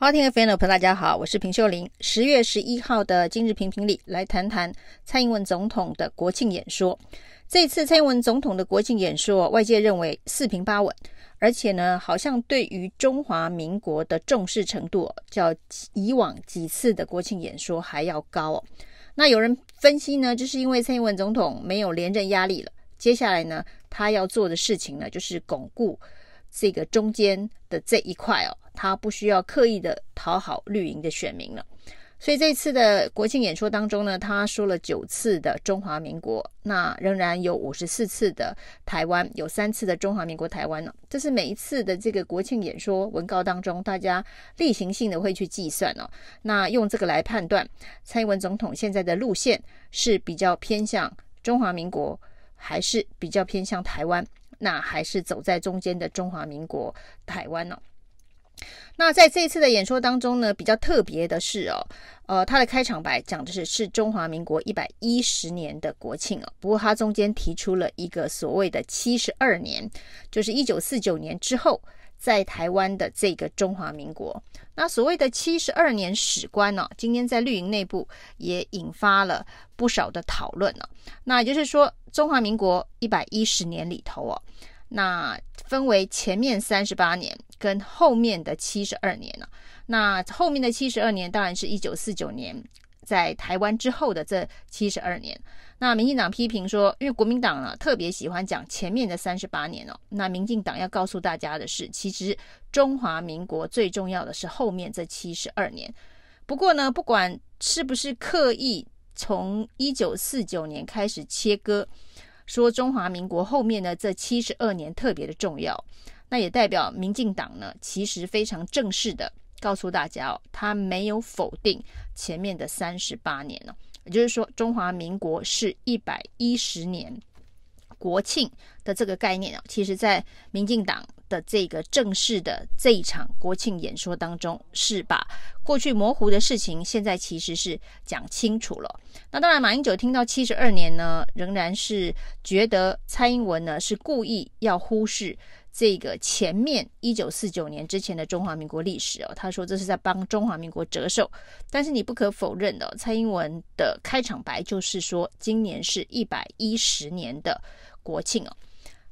花田的朋友大家好，我是平秀玲。十月十一号的今日评评里，来谈谈蔡英文总统的国庆演说。这次蔡英文总统的国庆演说，外界认为四平八稳，而且呢，好像对于中华民国的重视程度，较以往几次的国庆演说还要高哦。那有人分析呢，就是因为蔡英文总统没有连任压力了，接下来呢，他要做的事情呢，就是巩固这个中间的这一块哦。他不需要刻意的讨好绿营的选民了，所以这次的国庆演说当中呢，他说了九次的中华民国，那仍然有五十四次的台湾，有三次的中华民国台湾呢。这是每一次的这个国庆演说文告当中，大家例行性的会去计算哦。那用这个来判断，蔡英文总统现在的路线是比较偏向中华民国，还是比较偏向台湾？那还是走在中间的中华民国台湾呢？那在这一次的演说当中呢，比较特别的是哦，呃，他的开场白讲的是是中华民国一百一十年的国庆哦。不过他中间提出了一个所谓的七十二年，就是一九四九年之后在台湾的这个中华民国。那所谓的七十二年史观呢，今天在绿营内部也引发了不少的讨论呢。那也就是说，中华民国一百一十年里头哦，那分为前面三十八年。跟后面的七十二年呢、啊？那后面的七十二年当然是一九四九年在台湾之后的这七十二年。那民进党批评说，因为国民党呢特别喜欢讲前面的三十八年哦。那民进党要告诉大家的是，其实中华民国最重要的是后面这七十二年。不过呢，不管是不是刻意从一九四九年开始切割，说中华民国后面的这七十二年特别的重要。那也代表民进党呢，其实非常正式的告诉大家哦，他没有否定前面的三十八年呢，也就是说，中华民国是一百一十年国庆的这个概念啊，其实在民进党的这个正式的这一场国庆演说当中，是把过去模糊的事情，现在其实是讲清楚了。那当然，马英九听到七十二年呢，仍然是觉得蔡英文呢是故意要忽视。这个前面一九四九年之前的中华民国历史哦，他说这是在帮中华民国折寿。但是你不可否认的哦，蔡英文的开场白就是说，今年是一百一十年的国庆哦。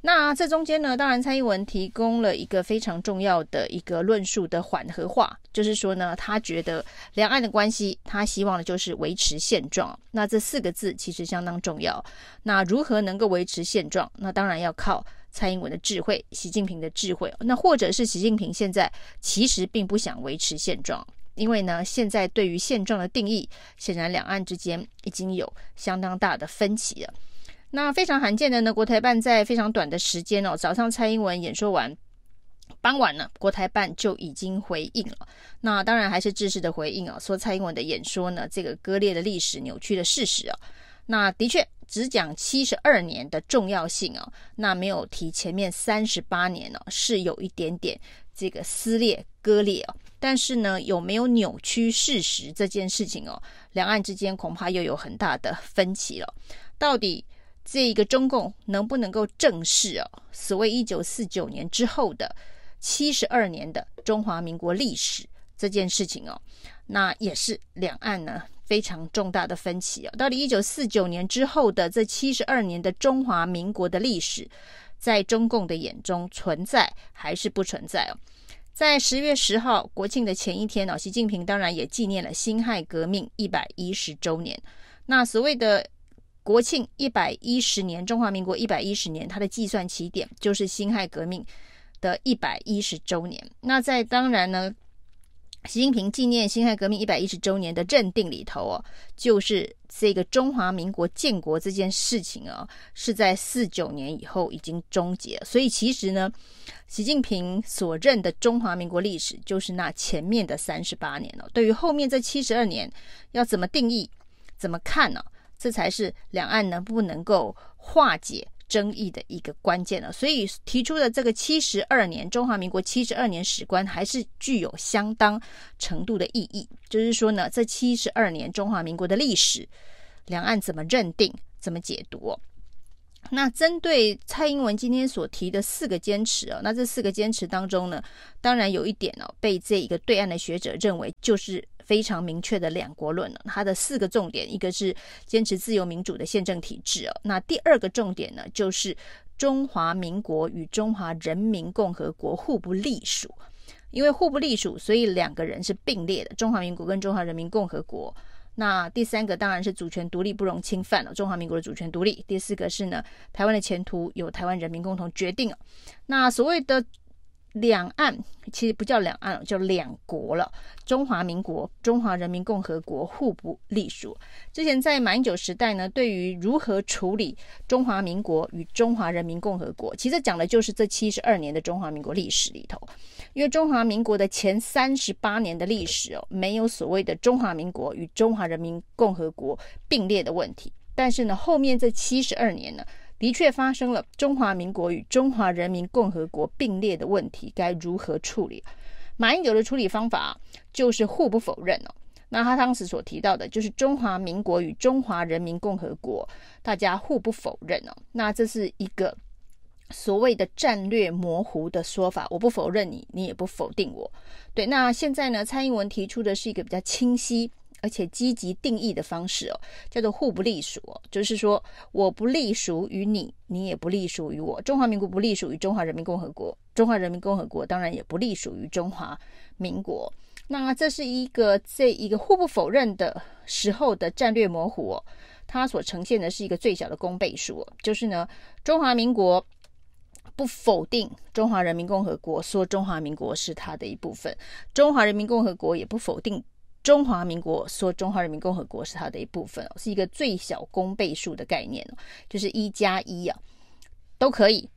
那这中间呢，当然蔡英文提供了一个非常重要的一个论述的缓和化，就是说呢，他觉得两岸的关系，他希望的就是维持现状。那这四个字其实相当重要。那如何能够维持现状？那当然要靠。蔡英文的智慧，习近平的智慧，那或者是习近平现在其实并不想维持现状，因为呢，现在对于现状的定义，显然两岸之间已经有相当大的分歧了。那非常罕见的呢，国台办在非常短的时间哦，早上蔡英文演说完，傍晚呢，国台办就已经回应了。那当然还是正式的回应啊，说蔡英文的演说呢，这个割裂的历史、扭曲的事实啊。那的确只讲七十二年的重要性哦，那没有提前面三十八年哦，是有一点点这个撕裂割裂哦。但是呢，有没有扭曲事实这件事情哦，两岸之间恐怕又有很大的分歧了。到底这一个中共能不能够正视哦，所谓一九四九年之后的七十二年的中华民国历史这件事情哦，那也是两岸呢。非常重大的分歧啊！到底一九四九年之后的这七十二年的中华民国的历史，在中共的眼中存在还是不存在哦？在十月十号国庆的前一天哦，习近平当然也纪念了辛亥革命一百一十周年。那所谓的国庆一百一十年，中华民国一百一十年，它的计算起点就是辛亥革命的一百一十周年。那在当然呢，习近平纪念辛亥革命一百一十周年的认定里头哦，就是这个中华民国建国这件事情啊，是在四九年以后已经终结。所以其实呢，习近平所认的中华民国历史就是那前面的三十八年了。对于后面这七十二年要怎么定义、怎么看呢？这才是两岸能不能够化解争议的一个关键了，所以提出的这个七十二年中华民国七十二年史观还是具有相当程度的意义。就是说呢，这七十二年中华民国的历史，两岸怎么认定、怎么解读？那针对蔡英文今天所提的四个坚持啊，那这四个坚持当中呢，当然有一点哦，被这一个对岸的学者认为就是非常明确的两国论了。它的四个重点，一个是坚持自由民主的宪政体制哦，那第二个重点呢，就是中华民国与中华人民共和国互不隶属，因为互不隶属，所以两个人是并列的，中华民国跟中华人民共和国。那第三个当然是主权独立不容侵犯了，中华民国的主权独立。第四个是呢，台湾的前途由台湾人民共同决定。那所谓的。两岸其实不叫两岸，叫两国了。中华民国、中华人民共和国互不隶属。之前在马英九时代呢，对于如何处理中华民国与中华人民共和国，其实讲的就是这七十二年的中华民国历史里头。因为中华民国的前三十八年的历史哦，没有所谓的中华民国与中华人民共和国并列的问题。但是呢，后面这七十二年呢，的确发生了中华民国与中华人民共和国并列的问题，该如何处理？马英九的处理方法就是互不否认哦。那他当时所提到的就是中华民国与中华人民共和国，大家互不否认哦。那这是一个所谓的战略模糊的说法，我不否认你，你也不否定我。对，那现在呢，蔡英文提出的是一个比较清晰。而且积极定义的方式哦，叫做互不隶属，就是说我不隶属于你，你也不隶属于我。中华民国不隶属于中华人民共和国，中华人民共和国当然也不隶属于中华民国。那这是一个这一个互不否认的时候的战略模糊哦，它所呈现的是一个最小的公倍数，就是呢，中华民国不否定中华人民共和国，说中华民国是它的一部分，中华人民共和国也不否定。中华民国说中华人民共和国是它的一部分哦，是一个最小公倍数的概念哦，就是一加一啊，都可以。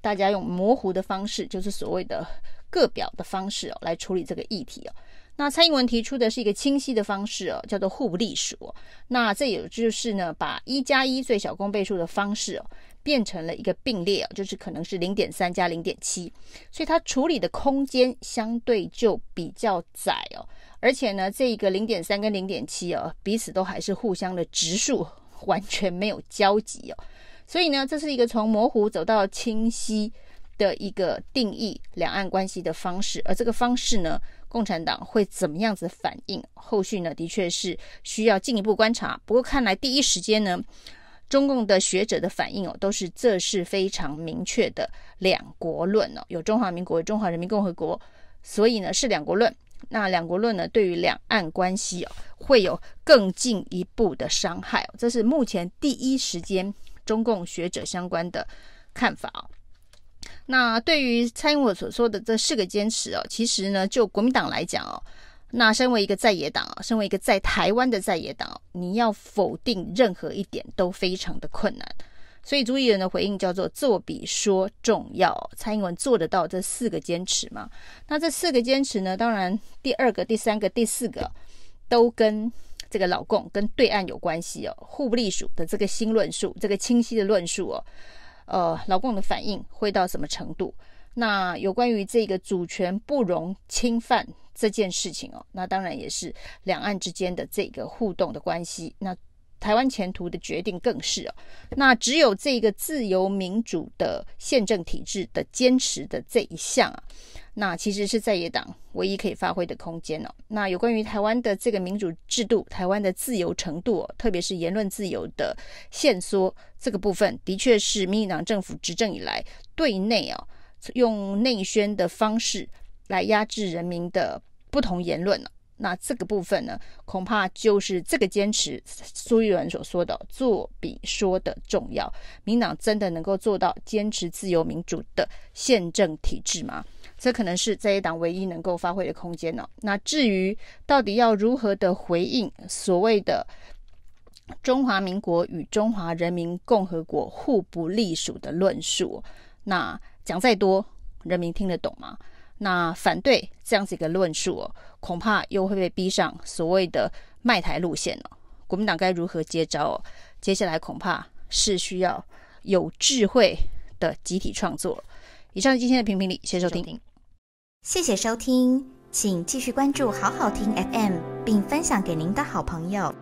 大家用模糊的方式，就是所谓的个表的方式哦，来处理这个议题哦。那蔡英文提出的是一个清晰的方式哦，叫做互不隶属。那这也就是呢，把一加一最小公倍数的方式哦，变成了一个并列哦，就是可能是零点三加零点七，所以它处理的空间相对就比较窄哦。而且呢，这一个零点三跟零点七哦，彼此都还是互相的直数，完全没有交集哦。所以呢，这是一个从模糊走到清晰的一个定义两岸关系的方式。而这个方式呢，共产党会怎么样子反应？后续呢，的确是需要进一步观察。不过看来第一时间呢，中共的学者的反应哦，都是这是非常明确的两国论哦，有中华民国、中华人民共和国，所以呢是两国论。那两国论呢，对于两岸关系哦，会有更进一步的伤害哦。这是目前第一时间中共学者相关的看法哦。那对于蔡英文所说的这四个坚持哦，其实呢，就国民党来讲哦，那身为一个在野党啊，身为一个在台湾的在野党，哦你要否定任何一点都非常的困难。所以朱立伦的回应叫做“做比说重要”。蔡英文做得到这四个坚持吗？那这四个坚持呢？当然，第二个、第三个、第四个都跟这个老共跟对岸有关系哦。互不隶属的这个新论述，这个清晰的论述哦，呃，老共的反应会到什么程度？那有关于这个主权不容侵犯这件事情哦，那当然也是两岸之间的这个互动的关系。那台湾前途的决定更是哦，那只有这个自由民主的宪政体制的坚持的这一项啊，那其实是在野党唯一可以发挥的空间哦。那有关于台湾的这个民主制度、台湾的自由程度哦，特别是言论自由的限缩这个部分，的确是民进党政府执政以来对内啊，用内宣的方式来压制人民的不同言论那这个部分呢，恐怕就是这个坚持，苏玉文所说的“做比说的重要”。民党真的能够做到坚持自由民主的宪政体制吗？这可能是这一党唯一能够发挥的空间呢。那至于到底要如何的回应所谓的中华民国与中华人民共和国互不隶属的论述，那讲再多，人民听得懂吗？那反对这样子一个论述哦，恐怕又会被逼上所谓的卖台路线了。国民党该如何接招？接下来恐怕是需要有智慧的集体创作。以上今天的评评理，谢谢收听。谢谢收听，请继续关注好好听 FM，并分享给您的好朋友。